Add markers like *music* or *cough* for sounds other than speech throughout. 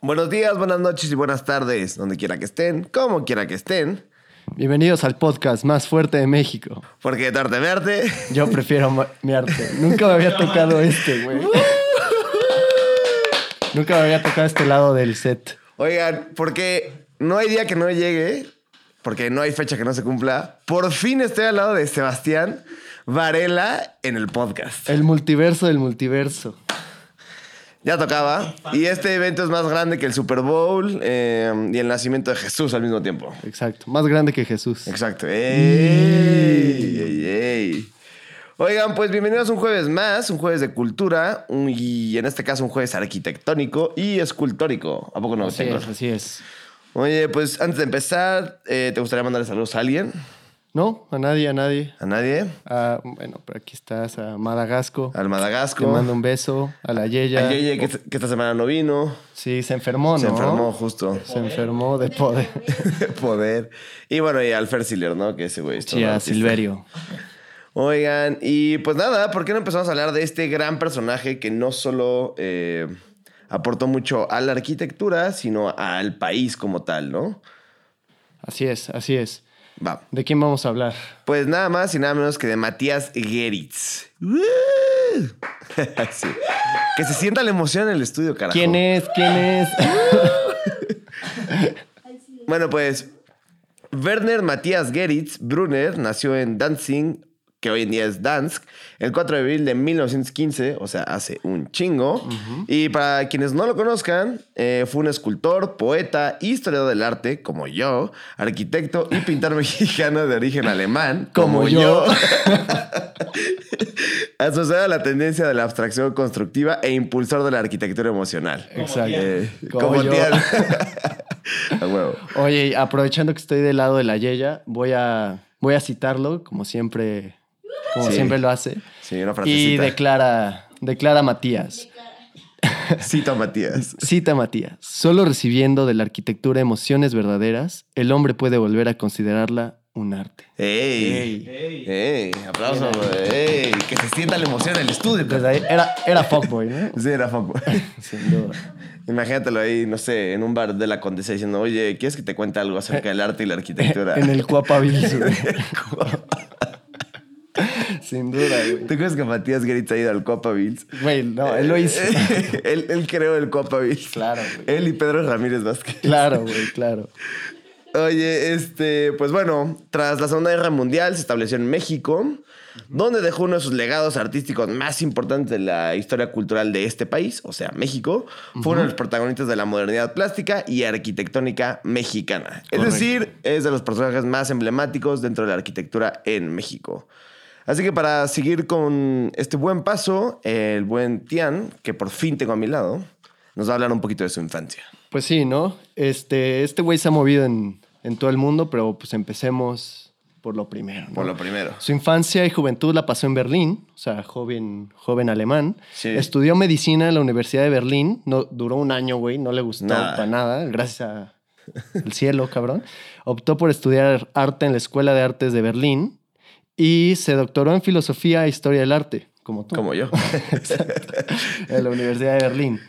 Buenos días, buenas noches y buenas tardes, donde quiera que estén, como quiera que estén. Bienvenidos al podcast más fuerte de México. Porque darte verte. Yo prefiero ma- mi arte. Nunca me había tocado este, güey. Nunca me había tocado este lado del set. Oigan, porque no hay día que no llegue, porque no hay fecha que no se cumpla. Por fin estoy al lado de Sebastián Varela en el podcast. El multiverso del multiverso. Ya tocaba. Y este evento es más grande que el Super Bowl eh, y el nacimiento de Jesús al mismo tiempo. Exacto. Más grande que Jesús. Exacto. ¡Ey! ¡Ey, ey! Oigan, pues bienvenidos un jueves más, un jueves de cultura un- y en este caso un jueves arquitectónico y escultórico. ¿A poco no? Así Tengo? es, así es. Oye, pues antes de empezar, eh, ¿te gustaría mandarle saludos a alguien? No, a nadie, a nadie. ¿A nadie? Ah, bueno, pero aquí estás, a Madagasco. ¿Al Te Madagasco? mando un beso. A la Yeya. A Yeye, que, que esta semana no vino. Sí, se enfermó, ¿no? Se enfermó justo. Se enfermó de poder. *laughs* Poder. Y bueno, y al Fer Siller, ¿no? Que ese güey Sí, a artista. Silverio. Oigan, y pues nada, ¿por qué no empezamos a hablar de este gran personaje que no solo eh, aportó mucho a la arquitectura, sino al país como tal, ¿no? Así es, así es. Va. ¿De quién vamos a hablar? Pues nada más y nada menos que de Matías Geritz. *laughs* Que se sienta la emoción en el estudio, carajo. ¿Quién es? ¿Quién es? *laughs* Bueno, pues Werner Matthias Geritz Brunner nació en Danzig, que hoy en día es Dansk, el 4 de abril de 1915, o sea, hace un chingo. Y para quienes no lo conozcan, eh, fue un escultor, poeta, historiador del arte, como yo, arquitecto y *laughs* pintor mexicano de origen alemán, *laughs* como, Como yo. yo. *laughs* Asociado a la tendencia de la abstracción constructiva e impulsor de la arquitectura emocional. Exacto. Eh, Como como yo. Tian. A huevo. Oye, aprovechando que estoy del lado de la Yeya, voy a, voy a citarlo, como siempre, como Sí. siempre lo hace. Sí, una Y frasecita. declara, declara Matías. *laughs* Cita a Matías. Cita Matías. Solo recibiendo de la arquitectura emociones verdaderas, el hombre puede volver a considerarla un arte. ¡Ey! Ey. ¡Ey! ¡Aplausos! ¡Ey! Que se sienta la emoción en el estudio. Desde ahí- era, era fuckboy, ¿no? Sí, era fuckboy. *laughs* Sin duda. Imagínatelo ahí, no sé, en un bar de la Condesa diciendo, oye, ¿quieres que te cuente algo acerca del arte y la arquitectura? *laughs* En el güey. Sin duda, güey. ¿Tú crees que Matías Geritz ha ido al Copa Bills? Güey, no, él lo hizo. *laughs* él, él creó el Copa Bills. Claro, güey. Él y Pedro Ramírez Vázquez. Claro, güey, claro. Oye, este, pues bueno, tras la Segunda Guerra Mundial se estableció en México, donde dejó uno de sus legados artísticos más importantes de la historia cultural de este país, o sea, México. Fue uno de los protagonistas de la modernidad plástica y arquitectónica mexicana. Es decir, es de los personajes más emblemáticos dentro de la arquitectura en México. Así que para seguir con este buen paso, el buen Tian, que por fin tengo a mi lado, nos va a hablar un poquito de su infancia. Pues sí, ¿no? Este, este güey se ha movido en, en todo el mundo, pero pues empecemos por lo primero. ¿no? Por lo primero. Su infancia y juventud la pasó en Berlín, o sea, joven, joven alemán. Sí. Estudió medicina en la Universidad de Berlín. No, duró un año, güey, no le gustó Nada. para nada, gracias a el cielo, cabrón. Optó por estudiar arte en la Escuela de Artes de Berlín y se doctoró en filosofía e historia del arte, como tú Como yo. *laughs* en la Universidad de Berlín.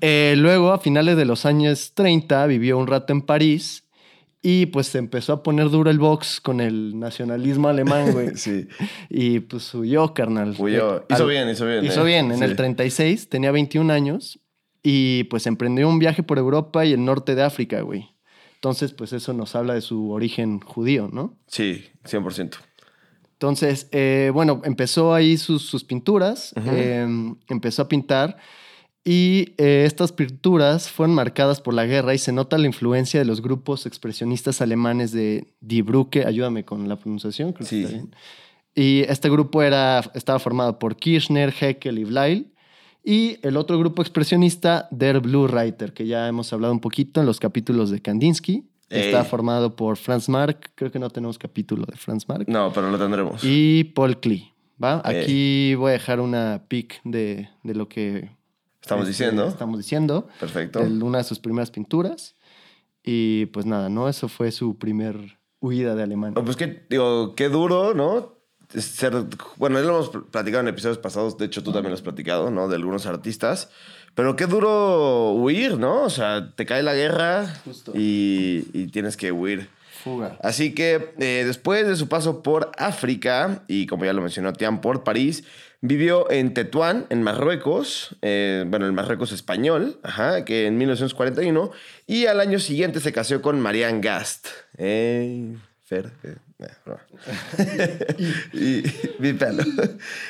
Eh, luego, a finales de los años 30, vivió un rato en París y pues se empezó a poner duro el box con el nacionalismo alemán, güey. *laughs* sí. Y pues huyó, carnal. Huyó. Eh, Hizo al- bien, hizo bien, Hizo eh. bien. En Sí. el 36 tenía 21 años y pues emprendió un viaje por Europa y el norte de África, güey. Entonces, pues eso nos habla de su origen judío, ¿no? Sí, 100%. Entonces, eh, bueno, empezó ahí sus, sus pinturas, eh, empezó a pintar y eh, estas pinturas fueron marcadas por la guerra y se nota la influencia de los grupos expresionistas alemanes de Die Brücke, ayúdame con la pronunciación, creo que Sí. está bien. Y este grupo era, estaba formado por Kirchner, Heckel y Blyle. Y el otro grupo expresionista, Der Blue Reiter, que ya hemos hablado un poquito en los capítulos de Kandinsky. Ey. Está formado por Franz Marc, creo que no tenemos capítulo de Franz Marc. No, pero lo tendremos. Y Paul Klee. ¿va? Ey. Aquí voy a dejar una pic de, de lo que Estamos este, diciendo. Estamos diciendo. Perfecto. de una de sus primeras pinturas. Y pues nada, ¿no? Eso fue su primer huida de Alemania. Oh, Pues que, digo, qué duro, ¿no? Ser, bueno, lo hemos platicado en episodios pasados, de hecho tú también lo has platicado, ¿no? De algunos artistas. Pero qué duro huir, ¿no? O sea, te cae la guerra y, y, tienes que huir. Fuga. Así que eh, después de su paso por África, y como ya lo mencionó Tian, por París, vivió en Tetuán, en Marruecos, eh, bueno, el Marruecos español, ajá, que en 1941, y al año siguiente se casó con Marianne Gast. Eh, Fer, y, mi pelo.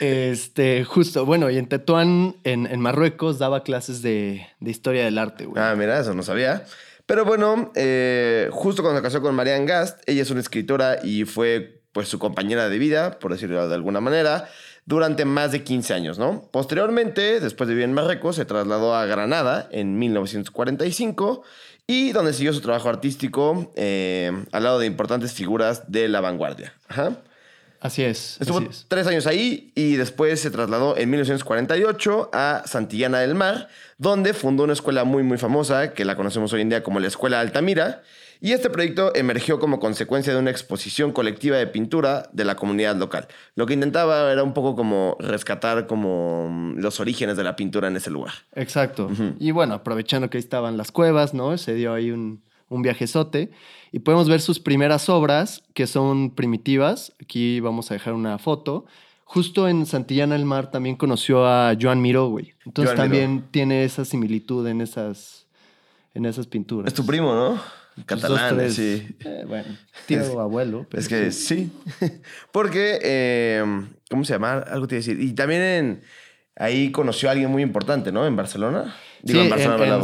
Este, justo, bueno, y en Tetuán, en, Marruecos, daba clases de, historia del arte, güey. Ah, mira, eso no sabía. Pero bueno, eh, justo cuando se casó con Marianne Gast, ella es una escritora y fue pues su compañera de vida, por decirlo de alguna manera, durante más de 15 años, ¿no? Posteriormente, después de vivir en Marruecos, se trasladó a Granada en 1945 y donde siguió su trabajo artístico eh, al lado de importantes figuras de la vanguardia. Así es. Estuvo tres años ahí y después se trasladó en 1948 a Santillana del Mar, donde fundó una escuela muy, muy famosa que la conocemos hoy en día como la Escuela Altamira y este proyecto emergió como consecuencia de una exposición colectiva de pintura de la comunidad local. Lo que intentaba era un poco como rescatar como mm, los orígenes de la pintura en ese lugar. Exacto. Y bueno, aprovechando que ahí estaban las cuevas, ¿no? Se dio ahí un, un viajezote y podemos ver sus primeras obras que son primitivas. Aquí vamos a dejar una foto. Justo en Santillana del Mar también conoció a Joan Miró, güey. Entonces también tiene esa similitud en esas, en esas pinturas. Es tu primo, ¿no? Catalán, sí. Eh, bueno, tío abuelo. es que sí. *laughs* Porque, em, ¿cómo se llama? Algo te iba a decir. Y también en, ahí conoció a alguien muy importante, ¿no? En Barcelona. sí, en,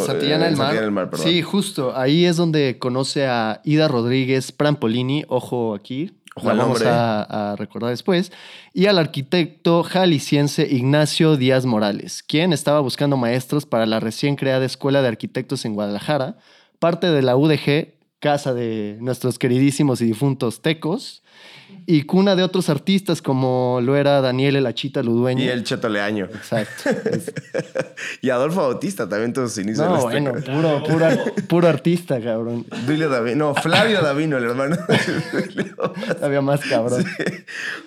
Santillana del Mar. sí, justo. Ahí es donde conoce a Ida Rodríguez Prampolini. Ojo aquí. Ojo vamos a, a, recordar después. Y al arquitecto jalisciense Ignacio Díaz Morales, quien estaba buscando maestros para la recién creada Escuela de Arquitectos en Guadalajara parte de la UDG, casa de nuestros queridísimos y difuntos tecos, y cuna de otros artistas como lo era Daniel El Achita Ludueño. Y el Cheto Leaño. Exacto. *laughs* y Adolfo Bautista también todos sus inicios. No, bueno, puro, puro, artista, cabrón. Duilio Davino, no, Flavio Davino, el hermano. Había *laughs* más cabrón.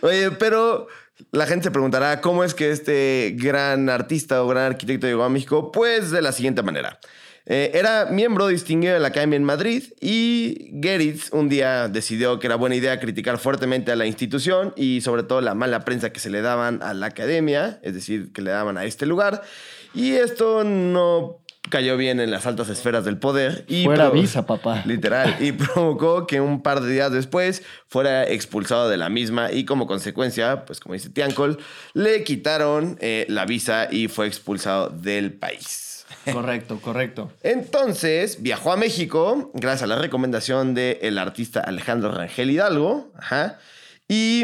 Oye, pero la gente se preguntará cómo es que este gran artista o gran arquitecto llegó a México. Pues de la siguiente manera. Eh, era miembro distinguido de la Academia en Madrid y Geritz un día decidió que era buena idea criticar fuertemente a la institución y sobre todo la mala prensa que se le daban a la academia, es decir, que le daban a este lugar. Y esto no cayó bien en las altas esferas del poder. Y fuera visa, papá. Literal. Y *laughs* provocó que un par de días después fuera expulsado de la misma y como consecuencia, pues como dice Tiancol, le quitaron eh, la visa y fue expulsado del país. Correcto, correcto. Entonces viajó a México gracias a la recomendación del artista Alejandro Rangel Hidalgo y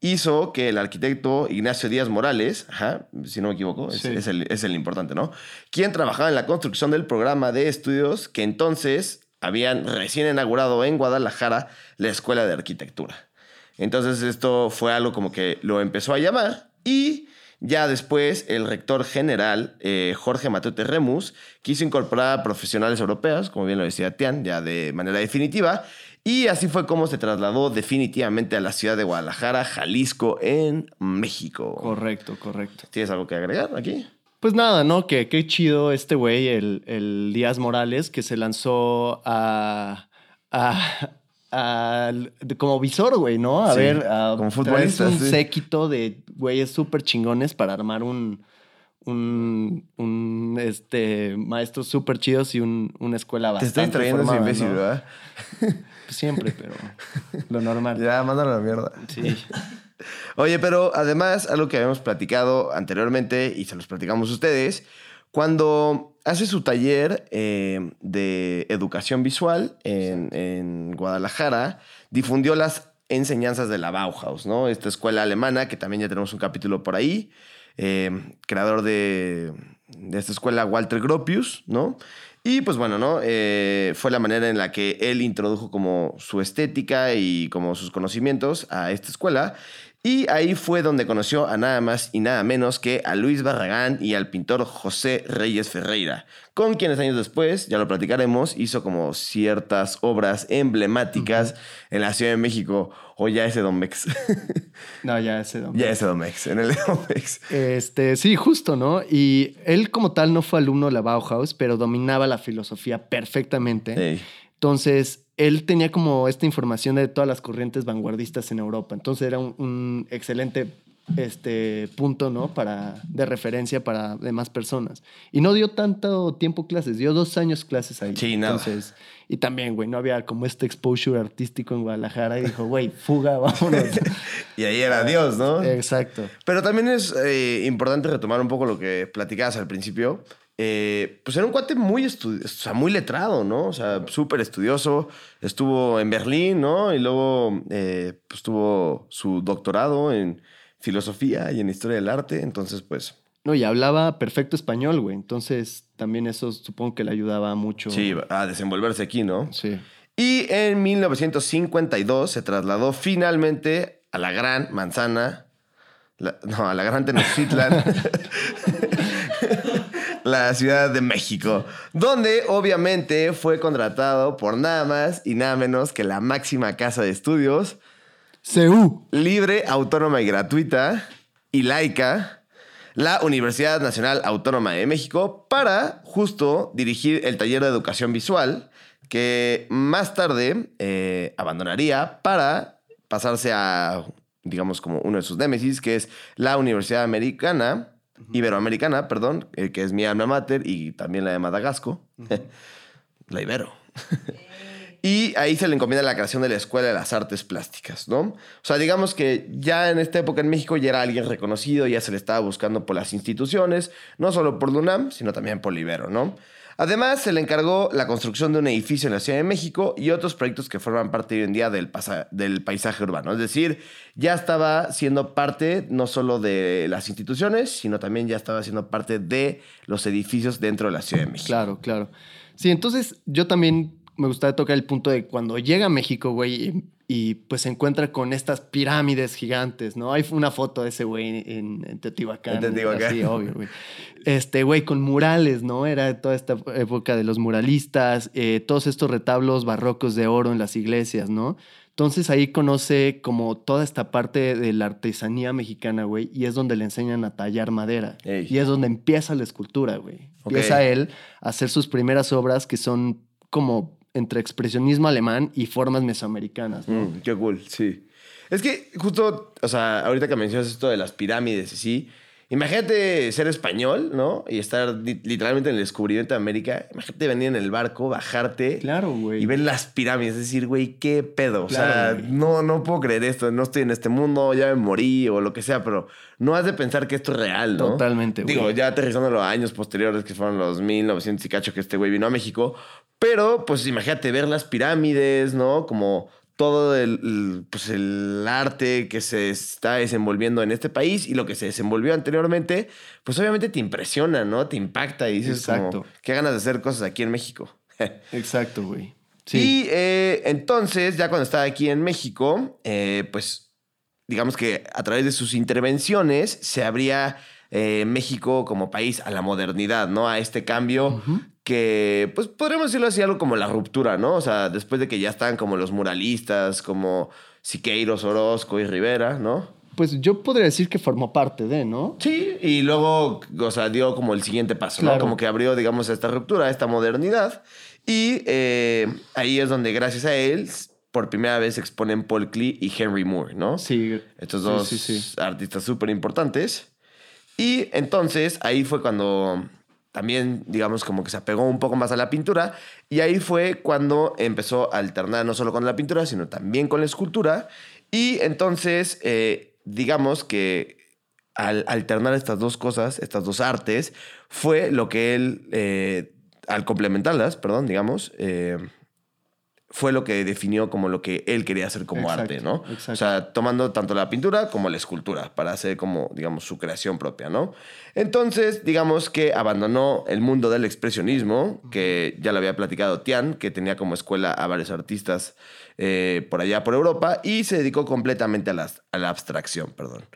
hizo que el arquitecto Ignacio Díaz Morales, si no me equivoco, es, el, es el importante, ¿no? Quien trabajaba en la construcción del programa de estudios que entonces habían recién inaugurado en Guadalajara la Escuela de Arquitectura. Entonces esto fue algo como que lo empezó a llamar y ya después, el rector general, eh, Jorge Matute Remus, quiso incorporar a profesionales europeos, como bien lo decía Tian, ya de manera definitiva, y así fue como se trasladó definitivamente a la ciudad de Guadalajara, Jalisco, en México. Correcto, correcto. ¿Tienes algo que agregar aquí? Pues nada, ¿no? Que qué chido este güey, el, el Díaz Morales, que se lanzó a, a, como visor, güey, ¿no? A ver, a como futbolista, un séquito de güeyes súper chingones para armar un, un, un este, maestros súper chidos y un, una escuela bastante Te estoy trayendo ese imbécil, ¿verdad? Pues siempre, pero lo normal. Ya, mándalo a la mierda. Sí. *laughs* Oye, pero además, algo que habíamos platicado anteriormente y se los platicamos ustedes, cuando hace su taller eh, de educación visual en, Guadalajara, difundió las enseñanzas de la Bauhaus, ¿no? Esta escuela alemana, que también ya tenemos un capítulo por ahí, eh, creador de, de, esta escuela, Walter Gropius, ¿no? Y pues bueno, ¿no? Eh, fue la manera en la que él introdujo como su estética y como sus conocimientos a esta escuela. Y ahí fue donde conoció a nada más y nada menos que a Luis Barragán y al pintor José Reyes Ferreira, con quienes años después, ya lo platicaremos, hizo como ciertas obras emblemáticas en la Ciudad de México, o ya ese Domex. *laughs* no, ya ese Domex. Ya ese Domex, en el Domex. Este, sí, justo, ¿no? Y él como tal no fue alumno de la Bauhaus, pero dominaba la filosofía perfectamente. Entonces, él tenía como esta información de todas las corrientes vanguardistas en Europa. Entonces era un, excelente este punto, ¿no? Para, de referencia para demás personas. Y no dio tanto tiempo clases, dio dos años clases ahí. Sí, nada. Entonces, y también, güey, no había como este exposure artístico en Guadalajara y dijo, güey, fuga, vámonos. *laughs* y ahí era Dios, ¿no? Exacto. Pero también es eh, importante retomar un poco lo que platicabas al principio. Eh, pues era un cuate muy, o sea, muy letrado, ¿no? O sea, súper estudioso. Estuvo en Berlín, ¿no? Y luego eh, pues tuvo su doctorado en filosofía y en historia del arte. Entonces, pues... No, y hablaba perfecto español, güey. Entonces, también eso supongo que le ayudaba mucho. Sí, a desenvolverse aquí, ¿no? Sí. Y en 1952 se trasladó finalmente a la Gran Manzana, no, a la Gran Tenochtitlan. *laughs* la Ciudad de México, donde obviamente fue contratado por nada más y nada menos que la máxima casa de estudios. CEU. Libre, autónoma y gratuita y laica, la Universidad Nacional Autónoma de México, para justo dirigir el taller de educación visual que más tarde eh, abandonaría para pasarse a, digamos, como uno de sus némesis, que es la Universidad Americana Iberoamericana, perdón, eh, que es mi alma mater, y también la de Madagascar, *laughs* la Ibero. y ahí se le encomienda la creación de la Escuela de las Artes Plásticas, ¿no? O sea, digamos que ya en esta época en México ya era alguien reconocido, ya se le estaba buscando por las instituciones, no solo por LUNAM, sino también por la Ibero, ¿no? Además, se le encargó la construcción de un edificio en la Ciudad de México y otros proyectos que forman parte hoy en día del, paisaje urbano. Es decir, ya estaba siendo parte no solo de las instituciones, sino también ya estaba siendo parte de los edificios dentro de la Ciudad de México. Claro, claro. Sí, entonces yo también me gustaría tocar el punto de cuando llega a México, güey, y pues se encuentra con estas pirámides gigantes, ¿no? Hay una foto de ese güey en, Teotihuacán. En Teotihuacán. Sí, obvio, güey. Este, güey, con murales, ¿no? Era toda esta época de los muralistas, eh, todos estos retablos barrocos de oro en las iglesias, ¿no? Entonces ahí conoce como toda esta parte de la artesanía mexicana, güey, y es donde le enseñan a tallar madera. Y es donde empieza la escultura, güey. Empieza él a hacer sus primeras obras que son como entre expresionismo alemán y formas mesoamericanas. ¿no? Mm, qué cool, sí. Es que justo, o sea, ahorita que mencionas esto de las pirámides y sí, imagínate ser español, ¿no? Y estar literalmente en el descubrimiento de América. Imagínate venir en el barco, bajarte. Claro, güey. Y ver las pirámides. Es decir, güey, qué pedo. o sea, no, no puedo creer esto. No estoy en este mundo, ya me morí o lo que sea, pero no has de pensar que esto es real, ¿no? Totalmente, güey. Digo, ya aterrizando los años posteriores, que fueron los 1900 y cacho que este güey vino a México, pero, pues imagínate ver las pirámides, ¿no? Como todo el, pues, el arte que se está desenvolviendo en este país y lo que se desenvolvió anteriormente, pues obviamente te impresiona, ¿no? Te impacta y dices Exacto. qué ganas de hacer cosas aquí en México. *laughs* Exacto, güey. Sí. Y eh, entonces, ya cuando estaba aquí en México, eh, pues digamos que a través de sus intervenciones se abría eh, México como país a la modernidad, ¿no? A este cambio que, pues podríamos decirlo así, algo como la ruptura, ¿no? O sea, después de que ya están como los muralistas, como Siqueiros, Orozco y Rivera, ¿no? Pues yo podría decir que formó parte de, ¿no? Sí, y luego, o sea, dio como el siguiente paso, ¿no? Como que abrió, digamos, esta ruptura, esta modernidad. Y eh, ahí es donde, gracias a él, por primera vez exponen Paul Klee y Henry Moore, ¿no? Sí. Estos dos artistas súper importantes. Y entonces ahí fue cuando también, digamos, como que se apegó un poco más a la pintura. Y ahí fue cuando empezó a alternar no solo con la pintura, sino también con la escultura. Y entonces, eh, digamos que al alternar estas dos cosas, estas dos artes, fue lo que él, eh, al complementarlas, perdón, digamos, eh, fue lo que definió como lo que él quería hacer como Exacto, arte, ¿no? exacto. O sea, tomando tanto la pintura como la escultura para hacer como, digamos, su creación propia, ¿no? Entonces, digamos que abandonó el mundo del expresionismo, que ya lo había platicado Tian, que tenía como escuela a varios artistas eh, por allá por Europa, y se dedicó completamente a la, a la abstracción, perdón.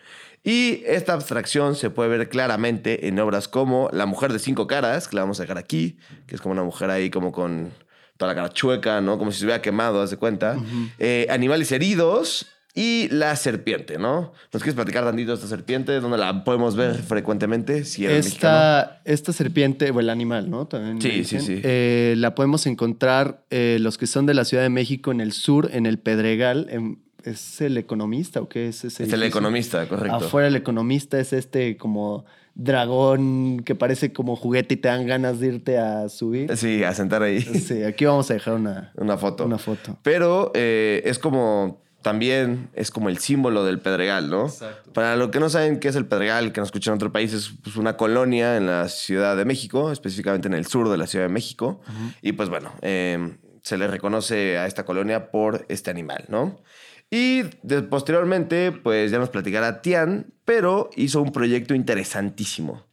Y esta abstracción se puede ver claramente en obras como La mujer de cinco caras, que la vamos a dejar aquí, que es como una mujer ahí como con toda la cara chueca, ¿no? Como si se hubiera quemado, haz de cuenta. Eh, Animales heridos y La serpiente, ¿no? ¿Nos quieres platicar tantito de esta serpiente? ¿Dónde la podemos ver frecuentemente? Si. Esta, esta serpiente, o el animal, ¿no? También Sí, sí, sí. eh, la podemos encontrar eh, los que son de la Ciudad de México en el sur, en el Pedregal. en- ¿Es el economista o qué es ese? Es el economista, correcto. Afuera el economista es este como dragón que parece como juguete y te dan ganas de irte a subir. Sí, a sentar ahí. Sí, aquí vamos a dejar una, Una foto. una foto. Pero eh, es como, también es como el símbolo del Pedregal, ¿no? Exacto. Para los que no saben qué es el Pedregal, que nos escuchan en otro país, es pues, una colonia en la Ciudad de México, específicamente en el sur de la Ciudad de México. Y pues bueno, eh, se le reconoce a esta colonia por este animal, ¿no? Y posteriormente, pues ya nos platicará Tian, pero hizo un proyecto interesantísimo.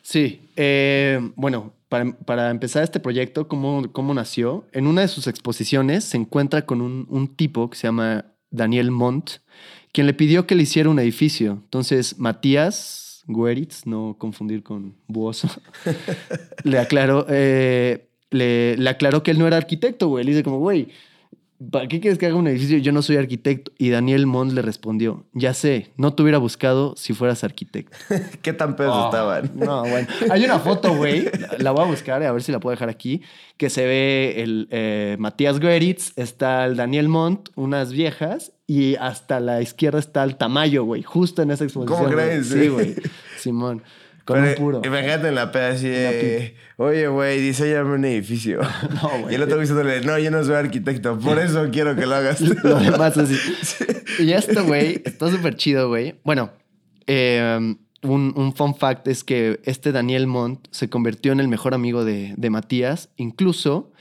Sí, eh, bueno, para, para empezar este proyecto, ¿cómo, ¿cómo nació? En una de sus exposiciones se encuentra con un, un tipo que se llama Daniel Montt, quien le pidió que le hiciera un edificio. Entonces, Matías Gueritz, no confundir con Buoso, *laughs* le aclaró, eh, le aclaró que él no era arquitecto, güey. Le dice como, güey, ¿para qué quieres que haga un edificio? Yo no soy arquitecto. Y Daniel Montt le respondió, ya sé, no te hubiera buscado si fueras arquitecto. *laughs* ¿Qué tan pedos Oh, estaban? *laughs* No, bueno. Hay una foto, güey. La, la voy a buscar, a ver si la puedo dejar aquí. Que se ve el eh, Matías Gueritz, está el Daniel Montt, unas viejas, y hasta la izquierda está el Tamayo, güey. Justo en esa exposición. ¿Cómo crees? Sí, güey. Simón. Con Pero, un puro. Imagínate en la peda así de, oye, güey, diseñame un edificio. *laughs* No, güey. Y el otro diciéndole, no, yo no soy arquitecto, por eso quiero que lo hagas tú. *laughs* Lo demás así. *laughs* Y esto, güey, está súper chido, güey. Bueno, eh, un, un fun fact es que este Daniel Montt se convirtió en el mejor amigo de, de Matías. Incluso,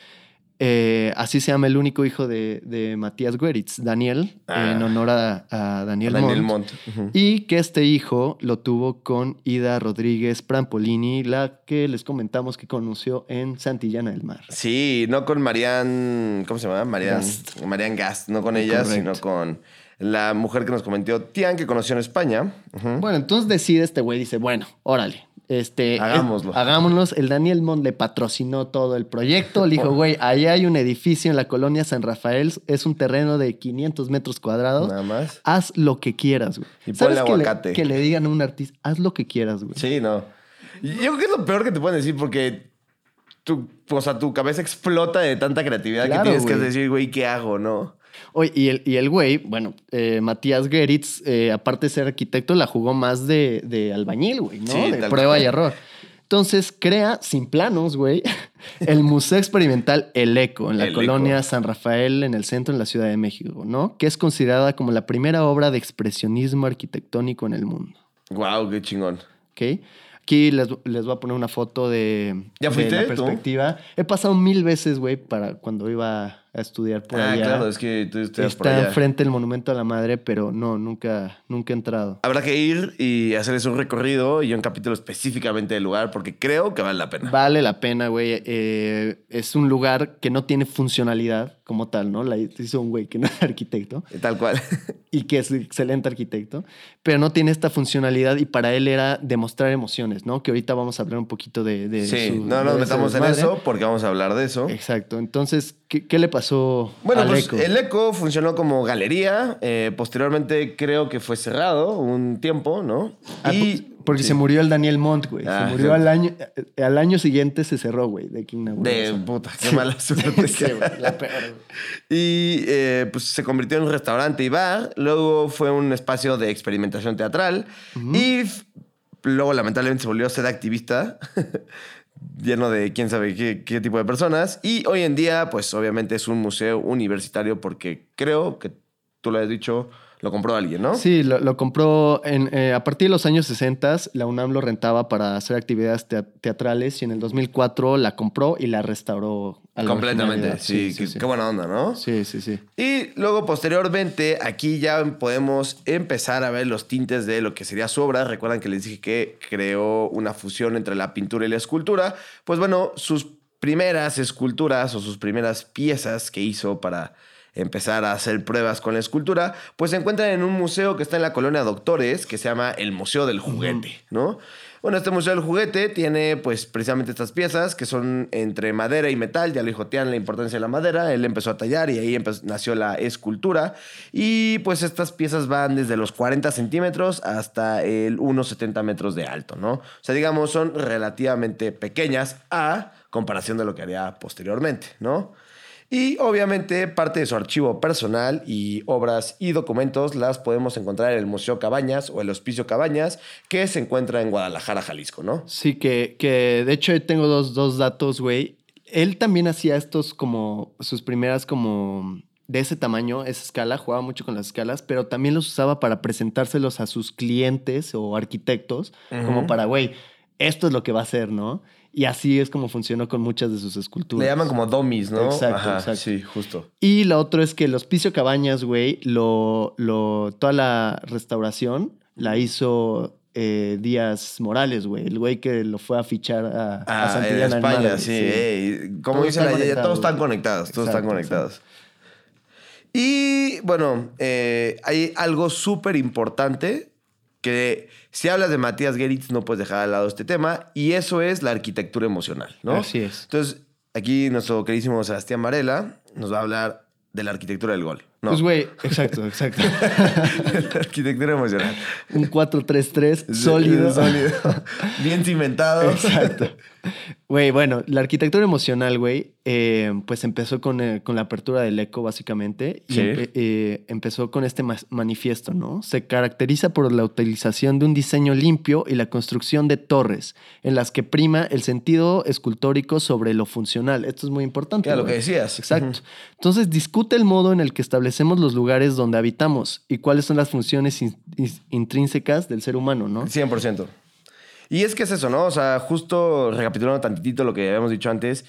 eh, así se llama el único hijo de, de Matías Gueritz, Daniel, Ah. en honor a, a Daniel, Daniel Montt. Y que este hijo lo tuvo con Ida Rodríguez Prampolini, la que les comentamos que conoció en Santillana del Mar. Sí, no con Marianne, ¿cómo se llama? Marianne Gast. Marianne Gast, no con ella, sino con la mujer que nos comentó Tian, que conoció en España. Bueno, entonces decide este güey, dice, bueno, órale. Este, Hagámoslo. hagámoslo. El Daniel Mond le patrocinó todo el proyecto. Le dijo, güey, ahí hay un edificio en la colonia San Rafael. Es un terreno de 500 metros cuadrados. Nada más. Haz lo que quieras, güey. Y ¿Sabes ponle que le- aguacate. Que le, digan a un artista, haz lo que quieras, güey. Sí, no. Yo creo que es lo peor que te pueden decir porque tu, o sea, tu cabeza explota de tanta creatividad Claro, que tienes que decir, güey, ¿qué hago, no? Oye, y el, y el güey, bueno, eh, Matías Geritz, eh, aparte de ser arquitecto, la jugó más de, de albañil, güey, ¿no? Sí, de prueba cual. y error. Entonces crea, sin planos, güey, *laughs* el Museo Experimental El Eco, en la El colonia Eco. San Rafael, en el centro, en la Ciudad de México, ¿no? Que es considerada como la primera obra de expresionismo arquitectónico en el mundo, Wow, qué chingón. ¿ok? Aquí les, les voy a poner una foto de, ¿Ya de la perspectiva. He pasado mil veces, güey, para cuando iba a estudiar por ah, allá. claro, es que tú estás por Está allá. enfrente del Monumento a la Madre, pero no, nunca, nunca he entrado. Habrá que ir y hacerles un recorrido y un capítulo específicamente del lugar porque creo que vale la pena. Vale la pena, güey. Eh, es un lugar que no tiene funcionalidad como tal, ¿no? La hizo un güey que no es *laughs* arquitecto Tal cual. *laughs* y que es excelente arquitecto, pero no tiene esta funcionalidad y para él era demostrar emociones, ¿no? Que ahorita vamos a hablar un poquito de... de sí, su- no nos metamos en eso porque vamos a hablar de eso. Exacto. Entonces, ¿qué, qué le pasó Bueno, al pues Eco? el Eco funcionó como galería. eh, posteriormente creo que fue cerrado un tiempo, ¿no? Ah, y Porque sí, se murió el Daniel Montt, güey. Ah, se murió sí. al año, eh, al año siguiente se cerró, güey, de inauguró de puta, qué mala *laughs* suerte. La peor. Y eh, pues se convirtió en un restaurante y bar. Luego fue un espacio de experimentación teatral. Y luego, lamentablemente, se volvió a ser activista. *laughs* lleno de quién sabe qué, qué tipo de personas. Y hoy en día, pues obviamente es un museo universitario porque creo que tú lo has dicho, lo compró alguien, ¿no? Sí, lo, lo compró en, eh, a partir de los años 60, la UNAM lo rentaba para hacer actividades tea- teatrales y en el 2004 la compró y la restauró. a la Completamente, sí, qué, qué buena onda, ¿no? Sí, sí, sí. Y luego, posteriormente, aquí ya podemos empezar a ver los tintes de lo que sería su obra. Recuerdan que les dije que creó una fusión entre la pintura y la escultura. Pues bueno, sus primeras esculturas o sus primeras piezas que hizo para empezar a hacer pruebas con la escultura, pues se encuentran en un museo que está en la colonia Doctores, que se llama el Museo del Juguete, ¿no? Bueno, este Museo del Juguete tiene pues precisamente estas piezas que son entre madera y metal, ya le dijo Tian la importancia de la madera, él empezó a tallar y ahí nació la escultura y pues estas piezas van desde los 40 centímetros hasta el 1,70 metros de alto, ¿no? O sea, digamos, son relativamente pequeñas a comparación de lo que haría posteriormente, ¿no? Y obviamente parte de su archivo personal y obras y documentos las podemos encontrar en el Museo Cabañas o el Hospicio Cabañas, que se encuentra en Guadalajara, Jalisco, ¿no? Sí, que, que de hecho tengo dos, dos datos, güey. Él también hacía estos como sus primeras como de ese tamaño, esa escala, jugaba mucho con las escalas, pero también los usaba para presentárselos a sus clientes o arquitectos, como para, güey, esto es lo que va a hacer, ¿no? Y así es como funcionó con muchas de sus esculturas. Le llaman como dummies, ¿no? Exacto, exacto. Sí, justo. Y lo otro es que el Hospicio Cabañas, güey, lo, lo, toda la restauración la hizo eh, Díaz Morales, güey. El güey que lo fue a fichar a, a Ah, en Santillana España, sí. ey, como Todos dice están la Yaya, todos están conectados, todos están Exacto, conectados. Y bueno, eh, hay algo súper importante que si hablas de Matías Geritz no puedes dejar de lado este tema y eso es la arquitectura emocional, ¿no? Así es. Entonces, aquí nuestro queridísimo Sebastián Varela nos va a hablar de la arquitectura del gol. No, Pues, güey, exacto, exacto. *laughs* la arquitectura emocional. Un 4-3-3 sólido. Sólido. *laughs* Bien cimentado. Exacto. Güey, bueno, la arquitectura emocional, güey, eh, pues empezó con, eh, con la apertura del eco, básicamente, y Sí. empe- eh, empezó con este manifiesto, ¿no? Se caracteriza por la utilización de un diseño limpio y la construcción de torres, en las que prima el sentido escultórico sobre lo funcional. Esto es muy importante. Era lo que decías. Exacto. Entonces discute el modo en el que establecemos los lugares donde habitamos y cuáles son las funciones in- in- intrínsecas del ser humano, ¿no? 100%. Y es que es eso, ¿no? O sea, justo recapitulando tantitito lo que habíamos dicho antes,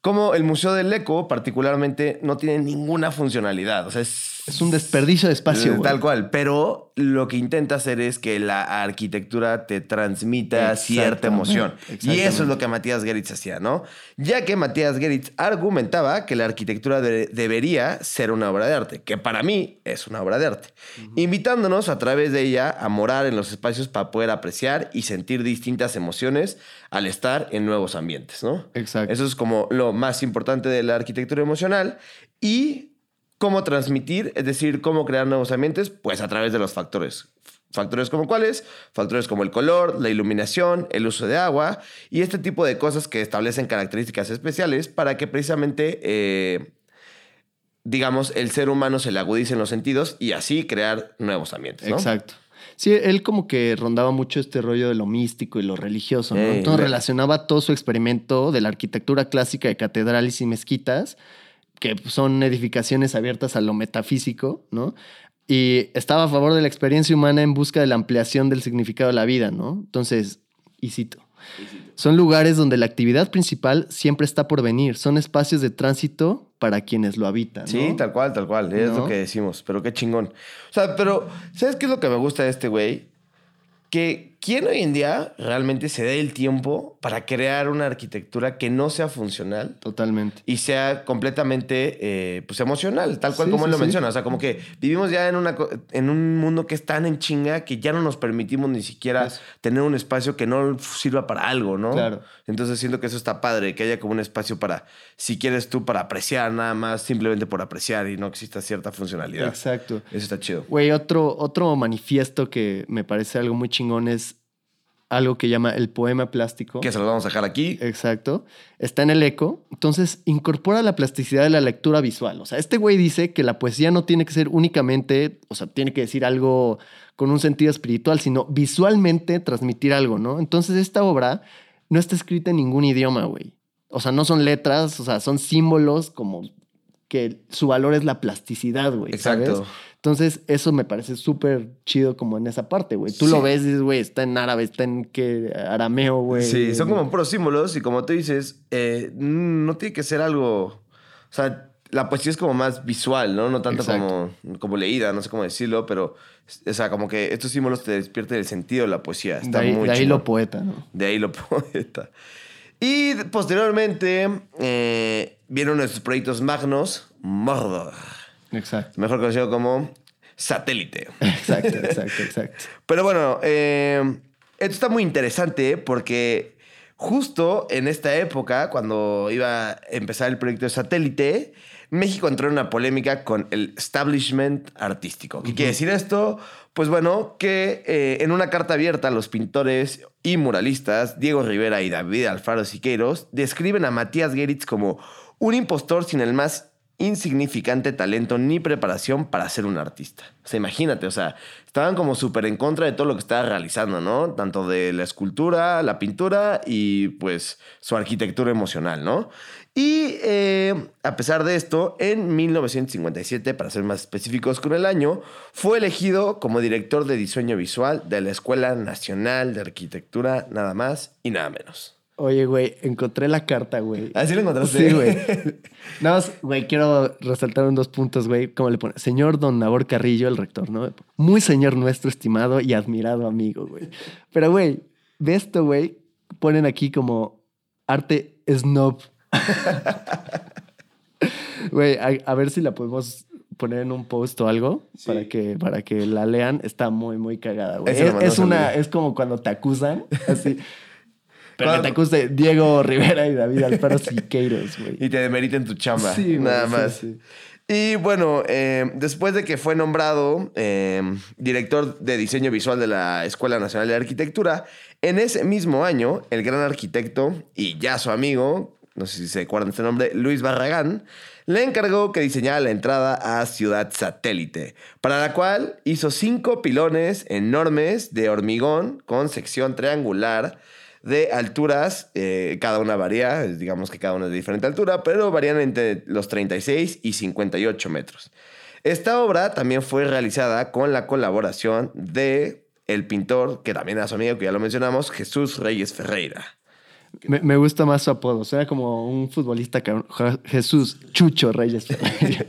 como el Museo del Eco particularmente no tiene ninguna funcionalidad. O sea, es... Es un desperdicio de espacio, Eh, güey. Tal cual. Pero lo que intenta hacer es que la arquitectura te transmita cierta emoción. Y eso es lo que Matías Geritz hacía, ¿no? Ya que Matías Geritz argumentaba que la arquitectura de- debería ser una obra de arte, que para mí es una obra de arte, invitándonos a través de ella a morar en los espacios para poder apreciar y sentir distintas emociones al estar en nuevos ambientes, ¿no? Exacto. Eso es como lo más importante de la arquitectura emocional y cómo transmitir, es decir, cómo crear nuevos ambientes, pues a través de los factores. Factores como cuáles? Factores como el color, la iluminación, el uso de agua y este tipo de cosas que establecen características especiales para que precisamente, eh, digamos, el ser humano se le agudicen los sentidos y así crear nuevos ambientes. ¿no? Exacto. Sí, él como que rondaba mucho este rollo de lo místico y lo religioso, Entonces le- relacionaba todo su experimento de la arquitectura clásica de catedrales y mezquitas, que son edificaciones abiertas a lo metafísico, ¿no? Y estaba a favor de la experiencia humana en busca de la ampliación del significado de la vida, ¿no? Entonces, y cito. Son lugares donde la actividad principal siempre está por venir. Son espacios de tránsito para quienes lo habitan. ¿no? Sí, tal cual, tal cual. Es ¿No? lo que decimos. Pero qué chingón. O sea, pero, ¿sabes qué es lo que me gusta de este güey? Que ¿quién hoy en día realmente se dé el tiempo para crear una arquitectura que no sea funcional Totalmente. y sea completamente eh, pues emocional, tal cual Sí, como él lo sí. menciona. O sea, como que vivimos ya en, una, en un mundo que es tan en chinga que ya no nos permitimos ni siquiera tener un espacio que no sirva para algo, ¿no? Claro. Entonces siento que eso está padre, que haya como un espacio para, si quieres tú, para apreciar nada más, simplemente por apreciar y no exista cierta funcionalidad. Exacto. Eso está chido. Güey, otro, otro manifiesto que me parece algo muy chingón es algo que llama el poema plástico. Que se los vamos a dejar aquí. Exacto. Está en el eco. Entonces, incorpora la plasticidad de la lectura visual. O sea, este güey dice que la poesía no tiene que ser únicamente, o sea, tiene que decir algo con un sentido espiritual, sino visualmente transmitir algo, ¿no? Entonces, esta obra no está escrita en ningún idioma, güey. O sea, no son letras, o sea, son símbolos como que su valor es la plasticidad, güey. Exacto. ¿sabes? Entonces, eso me parece súper chido como en esa parte, güey. Tú Sí. lo ves y dices, güey, está en árabe, está en qué arameo, güey. Sí, son como puros símbolos y como tú dices, eh, no tiene que ser algo... O sea, la poesía es como más visual, ¿no? No tanto como, Exacto. como leída, no sé cómo decirlo, pero... O sea, como que estos símbolos te despierten el sentido de la poesía. Está de ahí, muy de ahí lo poeta, ¿no? De ahí lo *laughs* poeta. Y posteriormente eh, vieron nuestros proyectos magnos, Mordor. Exacto. Mejor conocido como Satélite. *laughs* Exacto, exacto, exacto. Pero bueno, eh, esto está muy interesante porque justo en esta época, cuando iba a empezar el proyecto de satélite, México entró en una polémica con el establishment artístico. ¿Qué quiere decir esto? Pues bueno, que eh, en una carta abierta los pintores y muralistas Diego Rivera y David Alfaro Siqueiros describen a Matías Geritz como un impostor sin el más insignificante talento ni preparación para ser un artista. O sea, imagínate, o sea, estaban como súper en contra de todo lo que estaba realizando, ¿no? Tanto de la escultura, la pintura y pues su arquitectura emocional, ¿no? Y eh, a pesar de esto, en 1957, para ser más específicos con el año, fue elegido como director de diseño visual de la Escuela Nacional de Arquitectura, nada más y nada menos. Oye, güey, encontré la carta, güey. ¿Ah, sí la encontraste? Sí, güey. *laughs* Nada más, güey, quiero resaltar un dos puntos, güey. ¿Cómo le pone? Señor Don Nabor Carrillo, el rector, ¿no? Muy señor nuestro, estimado y admirado amigo, güey. Pero, güey, de esto, güey, ponen aquí como arte snob. *laughs* Güey, a, a ver si la podemos poner en un post o algo Sí. para, que, para que la lean. Está muy, muy cagada, güey. Es, una, es como cuando te acusan, así. *laughs* Pero que te acuse Diego Rivera y David Alfaro Siqueiros, güey. Y te demeriten tu chamba. Sí, nada más. sí. Y bueno, eh, después de que fue nombrado eh, director de diseño visual de la Escuela Nacional de Arquitectura, en ese mismo año, el gran arquitecto y ya su amigo, no sé si se acuerdan de este nombre, Luis Barragán, le encargó que diseñara la entrada a Ciudad Satélite, para la cual hizo cinco pilones enormes de hormigón con sección triangular de alturas, eh, cada una varía, digamos que cada una es de diferente altura, pero varían entre los 36 y 58 metros. Esta obra también fue realizada con la colaboración de el pintor, que también era su amigo, que ya lo mencionamos, Jesús Reyes Ferreira. Me, me gusta más su apodo. Suena como un futbolista Jesús Chucho Reyes.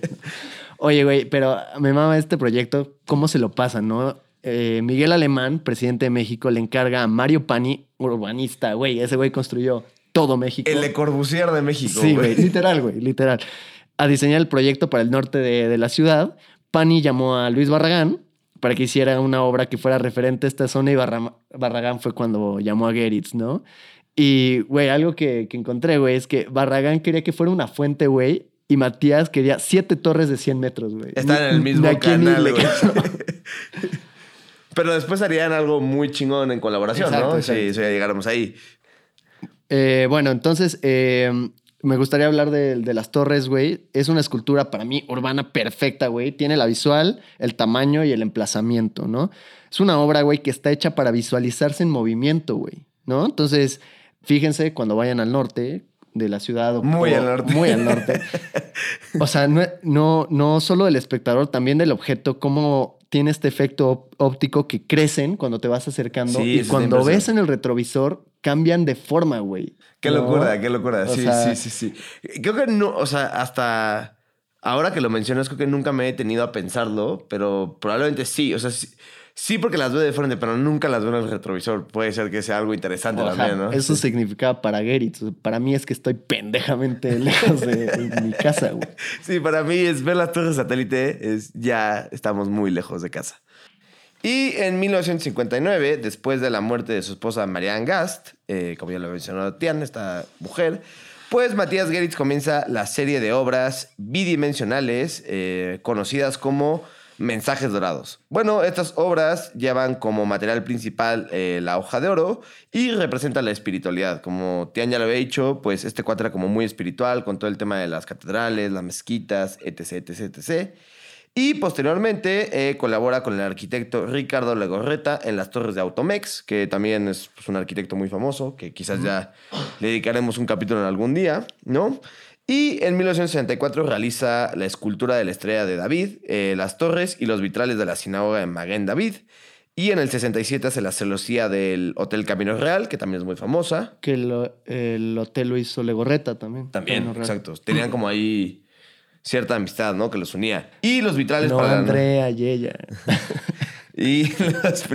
*laughs* Oye, güey, pero me mama este proyecto. ¿Cómo se lo pasan, no? Eh, Miguel Alemán, presidente de México, le encarga a Mario Pani, urbanista, güey. Ese güey construyó todo México. El Le Corbusier de México. Sí, güey, literal, güey, literal. A diseñar el proyecto para el norte de, de la ciudad, Pani llamó a Luis Barragán para que hiciera una obra que fuera referente a esta zona y Barra- Barragán fue cuando llamó a Geritz, ¿no? Y, güey, algo que, que encontré, güey, es que Barragán quería que fuera una fuente, güey, y Matías quería siete torres de 100 metros, güey. Están en el mismo canal, güey. *laughs* Pero después harían algo muy chingón en colaboración, Exacto, ¿no? exacto. Sí, eso ya llegáramos ahí. Eh, bueno, entonces eh, me gustaría hablar de, de las torres, güey. Es una escultura para mí urbana perfecta, güey. Tiene la visual, el tamaño y el emplazamiento, ¿no? Es una obra, güey, que está hecha para visualizarse en movimiento, güey, ¿no? Entonces, fíjense cuando vayan al norte de la ciudad. o- Muy o- al norte. Muy al norte. *laughs* O sea, no, no, no solo del espectador, también del objeto, cómo tiene este efecto óptico que crecen cuando te vas acercando Sí, y cuando ves en el retrovisor cambian de forma, güey. Qué ¿No? locura, qué locura. O Sí, sea- sí, sí, sí. Creo que no, o sea, hasta ahora que lo mencionas, creo que nunca me he tenido a pensarlo, pero probablemente sí. O sea, sí, sí porque las veo de frente, pero nunca las veo en el retrovisor. Puede ser que sea algo interesante también, ¿no? Eso Sí. significaba para Geritz. Para mí es que estoy pendejamente lejos de, de mi casa, güey. *laughs* Sí, para mí es ver las torres satélite, es ya estamos muy lejos de casa. Y en 1959, después de la muerte de su esposa Marianne Gast, eh, como ya lo mencionó Tian, esta mujer, pues Matías Geritz comienza la serie de obras bidimensionales eh, conocidas como Mensajes Dorados. Bueno, estas obras llevan como material principal eh, la hoja de oro y representan la espiritualidad. Como Tian ya lo había dicho, pues este cuadro era como muy espiritual con todo el tema de las catedrales, las mezquitas, etc, etc, etc. Y posteriormente eh, colabora con el arquitecto Ricardo Legorreta en las torres de Automex, que también es pues, un arquitecto muy famoso, que quizás ya le dedicaremos un capítulo en algún día, ¿no? Y en 1964 realiza la escultura de la estrella de David, eh, las torres y los vitrales de la sinagoga de Maguen David. Y en el 67 hace la celosía del Hotel Camino Real, que también es muy famosa. Que lo- el hotel lo hizo Legorreta también. También, exacto. Tenían como ahí cierta amistad, ¿no? Que los unía. Y los vitrales No, para Andrea y ella. *laughs* Y *laughs* los,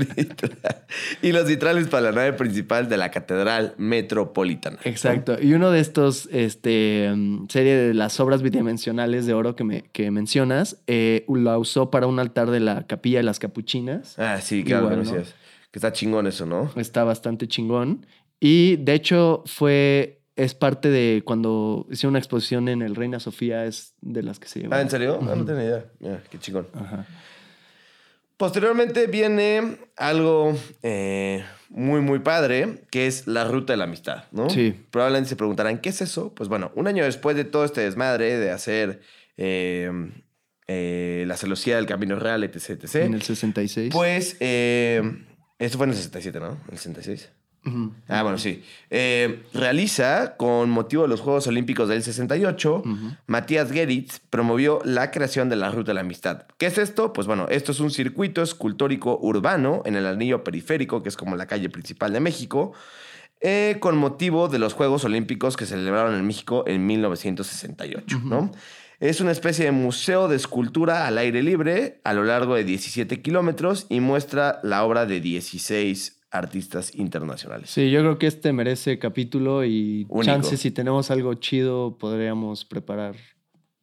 y los vitrales para la nave principal de la Catedral Metropolitana. Exacto. Y uno de estos, este, mm, serie de las obras bidimensionales de oro que, me, que mencionas, eh, la usó para un altar de la capilla de las capuchinas. Ah, sí, claro, Igual, decías. Que está chingón eso, ¿no? Está bastante chingón. Y de hecho fue, es parte de cuando hicieron una exposición en el Reina Sofía, es de las que se lleva. Ah, ¿en serio? Ah, no tenía idea. Mira, qué chingón. Ajá. Posteriormente viene algo eh, muy, muy padre, que es la ruta de la amistad, ¿no? Sí. Probablemente se preguntarán, ¿qué es eso? Pues bueno, un año después de todo este desmadre de hacer eh, eh, la celosía del Camino Real, etc., etc., En el 66. pues, eh, esto fue en el 67, ¿no? En el 66. Ah, bueno, sí. Eh, realiza, con motivo de los Juegos Olímpicos del 68, Ujú. Matías Geritz promovió la creación de la Ruta de la Amistad. ¿Qué es esto? Pues bueno, esto es un circuito escultórico urbano en el anillo periférico, que es como la calle principal de México, eh, con motivo de los Juegos Olímpicos que se celebraron en México en 1968, ¿no? Es una especie de museo de escultura al aire libre a lo largo de 17 kilómetros y muestra la obra de 16 artistas internacionales. Sí, yo creo que este merece capítulo y Único. chance si tenemos algo chido podríamos preparar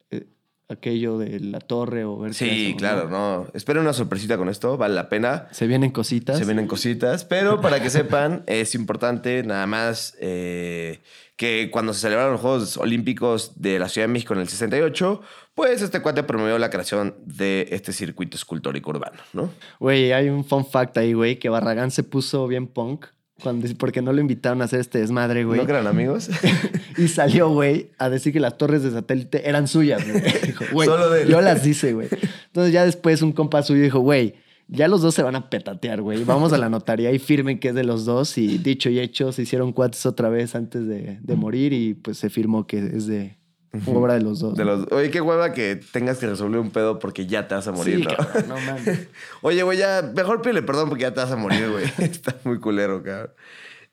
eh, aquello de la torre o ver Sí, claro, no. Esperen una sorpresita con esto, vale la pena. Se vienen cositas. Se vienen cositas, pero para que sepan, *laughs* es importante nada más eh, que cuando se celebraron los Juegos Olímpicos de la Ciudad de México en el 68, pues este cuate promovió la creación de este circuito escultórico urbano, ¿no? Güey, hay un fun fact ahí, güey, que Barragán se puso bien punk cuando, porque no lo invitaron a hacer este desmadre, güey. ¿No eran amigos? *laughs* Y salió, güey, a decir que las torres de satélite eran suyas, güey. *laughs* Dijo, güey, Solo de él. yo las hice, güey. Entonces ya después un compa suyo dijo, güey, ya los dos se van a petatear, güey. Vamos a la notaría y firmen que es de los dos. Y dicho y hecho, se hicieron cuates otra vez antes de, de morir y pues se firmó que es de obra de los dos. De los... Oye, qué hueva que tengas que resolver un pedo porque ya te vas a morir, Sí, ¿no? cabrón, no mames. *laughs* Oye, güey, ya, mejor pídele perdón porque ya te vas a morir, güey. *laughs* Está muy culero, cabrón.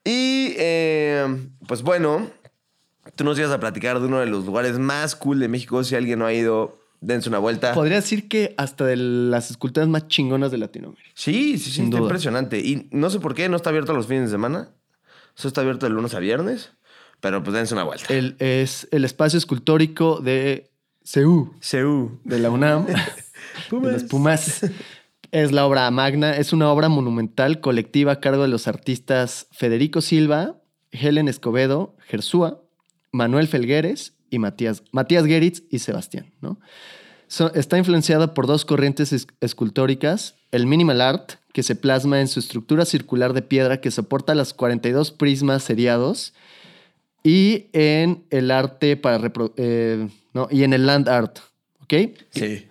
Y, eh, pues bueno, tú nos ibas a platicar de uno de los lugares más cool de México. Si alguien no ha ido, dense una vuelta. Podría decir que hasta de las esculturas más chingonas de Latinoamérica. Sí, sí, sí, Sin está duda. impresionante. Y no sé por qué no está abierto los fines de semana. Eso está abierto de lunes a viernes. Pero pues dense una vuelta. El, es el espacio escultórico de CEU. Seú. de la UNAM, *laughs* de los Pumas. Es la obra magna, es una obra monumental colectiva a cargo de los artistas Federico Silva, Helen Escobedo, Gersúa, Manuel Felgueres y Matías, Matías Geritz y Sebastián. ¿no? So- está influenciada por dos corrientes es- escultóricas, el minimal art, que se plasma en su estructura circular de piedra que soporta las 42 prismas seriados, y en el arte para repro- eh, no, y en el land art, ¿ok? Sí.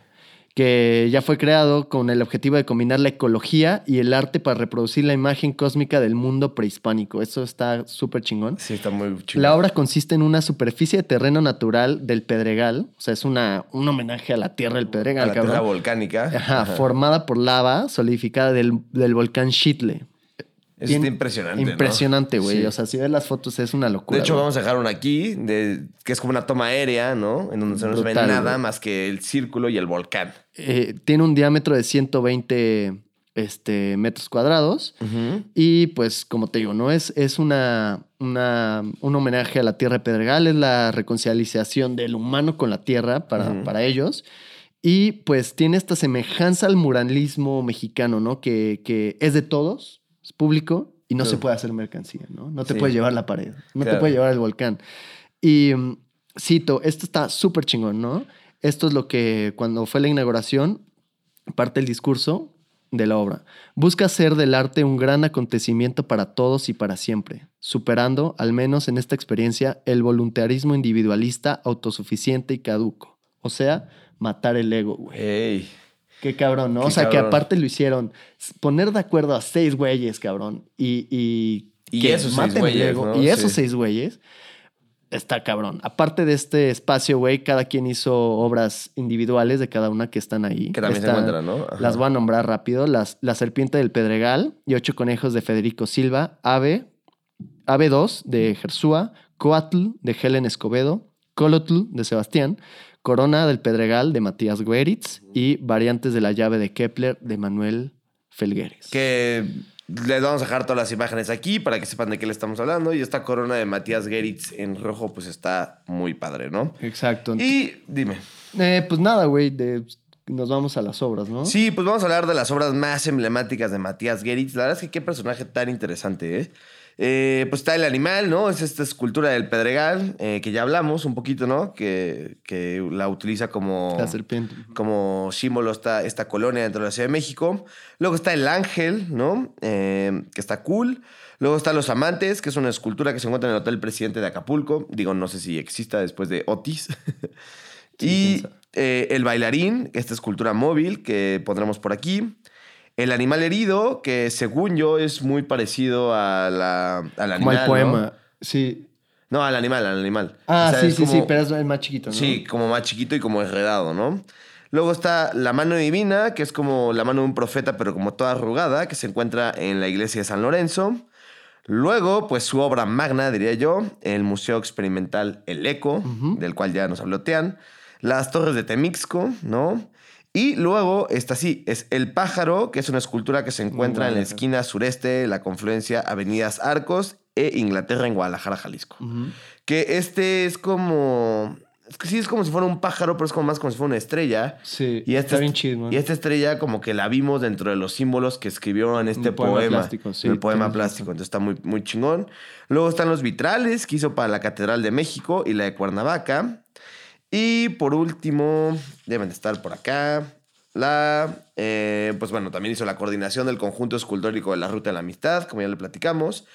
Que ya fue creado con el objetivo de combinar la ecología y el arte para reproducir la imagen cósmica del mundo prehispánico. Eso está súper chingón. Sí, está muy chido. La obra consiste en una superficie de terreno natural del Pedregal, o sea, es una, un homenaje a la tierra del a Pedregal, la cabrón. tierra volcánica. Ajá, Ajá. formada por lava solidificada del, del volcán Chitle. Bien- está impresionante. Impresionante, güey. Sí. O sea, si ves las fotos es una locura. De hecho, vamos a dejar una aquí, de, que es como una toma aérea, ¿no? En donde no se ve Brutal, nada más que el círculo y el volcán. Eh, tiene un diámetro de 120 este, metros cuadrados. Y pues, como te digo, ¿no? Es, es una, una- un homenaje a la tierra de Pedregal, es la reconciliación del humano con la tierra para, para ellos. Y pues tiene esta semejanza al muralismo mexicano, ¿no? Que, que es de todos, es público y no Claro. se puede hacer mercancía, ¿no? No te Sí. puedes llevar la pared, no te puedes llevar el volcán. Y mm, cito, esto está súper chingón, ¿no? Esto es lo que cuando fue la inauguración, parte el discurso de la obra. Busca hacer del arte un gran acontecimiento para todos y para siempre, superando, al menos en esta experiencia, el voluntarismo individualista, autosuficiente y caduco. O sea, matar el ego, güey. Ey. Qué cabrón, ¿no? Qué o sea, que aparte lo hicieron poner de acuerdo a seis güeyes, cabrón. Y, y, Y que esos seis maten el güeyes. Y esos Sí. seis güeyes. está cabrón. Aparte de este espacio, güey, cada quien hizo obras individuales de cada una que están ahí. Que también se encuentran, ¿no? Ajá. Las voy a nombrar rápido. Las, la Serpiente del Pedregal y Ocho Conejos de Federico Silva, Ave, Ave 2 de Gersúa, Coatl de Helen Escobedo, Colotl de Sebastián, Corona del Pedregal de Matías Gueritz y Variantes de la llave de Kepler de Manuel Felgueres. Que les vamos a dejar todas las imágenes aquí para que sepan de qué le estamos hablando. Y esta corona de Matías Geritz en rojo, pues está muy padre, ¿no? Exacto. Y dime. Eh, pues nada, güey, de- nos vamos a las obras, ¿no? Sí, pues vamos a hablar de las obras más emblemáticas de Matías Geritz. La verdad es que qué personaje tan interesante, ¿eh? Eh, pues está el animal, ¿no? Es esta escultura del Pedregal, eh, que ya hablamos un poquito, ¿no? Que, que la utiliza como, La serpiente. como símbolo esta, esta colonia dentro de la Ciudad de México. Luego está el ángel, ¿no? Eh, que está cool. Luego están los amantes, que es una escultura que se encuentra en el Hotel Presidente de Acapulco. Digo, no sé si exista después de Otis. *laughs* Sí, y el bailarín, esta escultura móvil que pondremos por aquí. El animal herido, que según yo es muy parecido a la, al Como animal. el ¿no? poema. Sí. No, al animal, al animal. Ah, O sea, sí, sí, sí, como- pero es el más chiquito, ¿no? Sí, como más chiquito y como enredado, ¿no? Luego está la mano divina, que es como la mano de un profeta, pero como toda arrugada, que se encuentra en la iglesia de San Lorenzo. Luego, pues su obra magna, diría yo, el Museo Experimental El Eco, del cual ya nos habló Tean. Las Torres de Temixco, ¿no? Y luego, esta sí, es El Pájaro, que es una escultura que se encuentra en la esquina sureste de la confluencia Avenidas Arcos e Inglaterra en Guadalajara, Jalisco. Que este es como. Es que sí, es como si fuera un pájaro, pero es como más como si fuera una estrella. Sí, Y esta, está bien chido, y esta estrella, como que la vimos dentro de los símbolos que escribió en este Un poema poema. plástico, sí, el poema plástico. Entonces está muy, muy chingón. Luego están los vitrales que hizo para la Catedral de México y la de Cuernavaca. Y por último, deben de estar por acá. La. eh, pues bueno, también hizo la coordinación del conjunto escultórico de la Ruta de la Amistad, como ya le platicamos.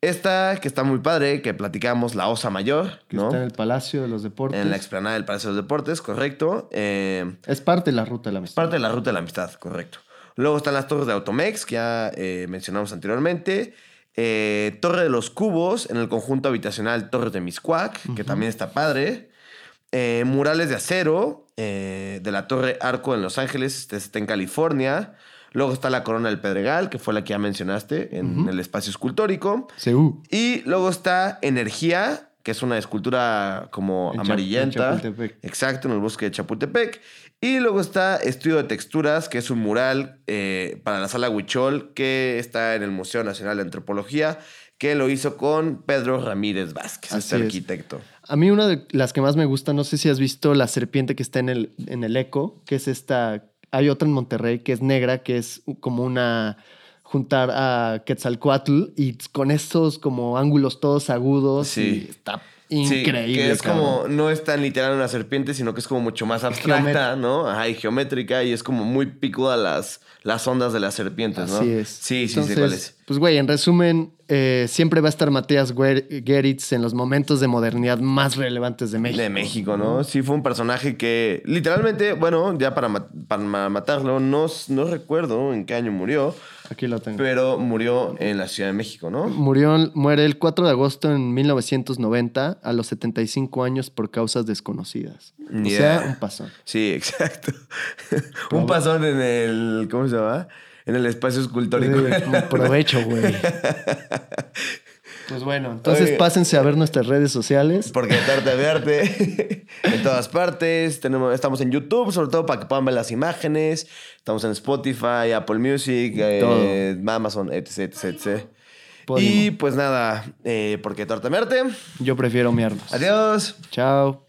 Esta, que está muy padre, que platicamos, la Osa Mayor, Que ¿no? está en el Palacio de los Deportes. En la explanada del Palacio de los Deportes, correcto. Eh, Es parte de la ruta de la amistad. parte de la ruta de la amistad, correcto. Luego están las torres de Automex, que ya eh, mencionamos anteriormente. Eh, Torre de los Cubos, en el conjunto habitacional Torres de Miscuac, que también está padre. Eh, murales de acero, eh, de la Torre Arco en Los Ángeles, este está en California. Luego está la Corona del Pedregal, que fue la que ya mencionaste en el espacio escultórico. Seú. Y luego está Energía, que es una escultura como En amarillenta. en. Exacto, en el bosque de Chapultepec. Y luego está Estudio de Texturas, que es un mural eh, para la sala Huichol, que está en el Museo Nacional de Antropología, que lo hizo con Pedro Ramírez Vázquez, Así este es. A mí una de las que más me gusta, no sé si has visto la serpiente que está en el, en el eco, que es esta... Hay otra en Monterrey que es negra, que es como una... juntar a Quetzalcoatl y con estos como ángulos todos agudos. Sí. y está Sí, increíble. que es cabrón. como, no es tan literal una serpiente, sino que es como mucho más abstracta, ¿no? Ajá, y geométrica, y es como muy picuda las, las ondas de las serpientes, ¿no? Así es. Sí, sí, sí, Entonces, cuál es. Pues, güey, en resumen, eh, siempre va a estar Matías Geritz en los momentos de modernidad más relevantes de México. De México, ¿no? Sí, fue un personaje que literalmente, bueno, ya para, para ma- matarlo, no, no recuerdo en qué año murió, Aquí lo tengo. pero murió en la Ciudad de México, ¿no? Murió, muere el 4 de agosto en 1990 a los 75 años por causas desconocidas. O sea, un pasón. Sí, exacto. *laughs* un pasón en el, ¿cómo se llama? En el espacio escultórico. Provecho, güey. *laughs* Pues bueno, entonces Oye. pásense a ver nuestras redes sociales. Porque Tarte Verte *laughs* en todas partes. Tenemos, estamos en YouTube, sobre todo para que puedan ver las imágenes. Estamos en Spotify, Apple Music, eh, Amazon, etc, etc, etc. Podimo. Y pues nada, eh, porque Tarte Verte. Yo prefiero miarnos. Adiós. Chao.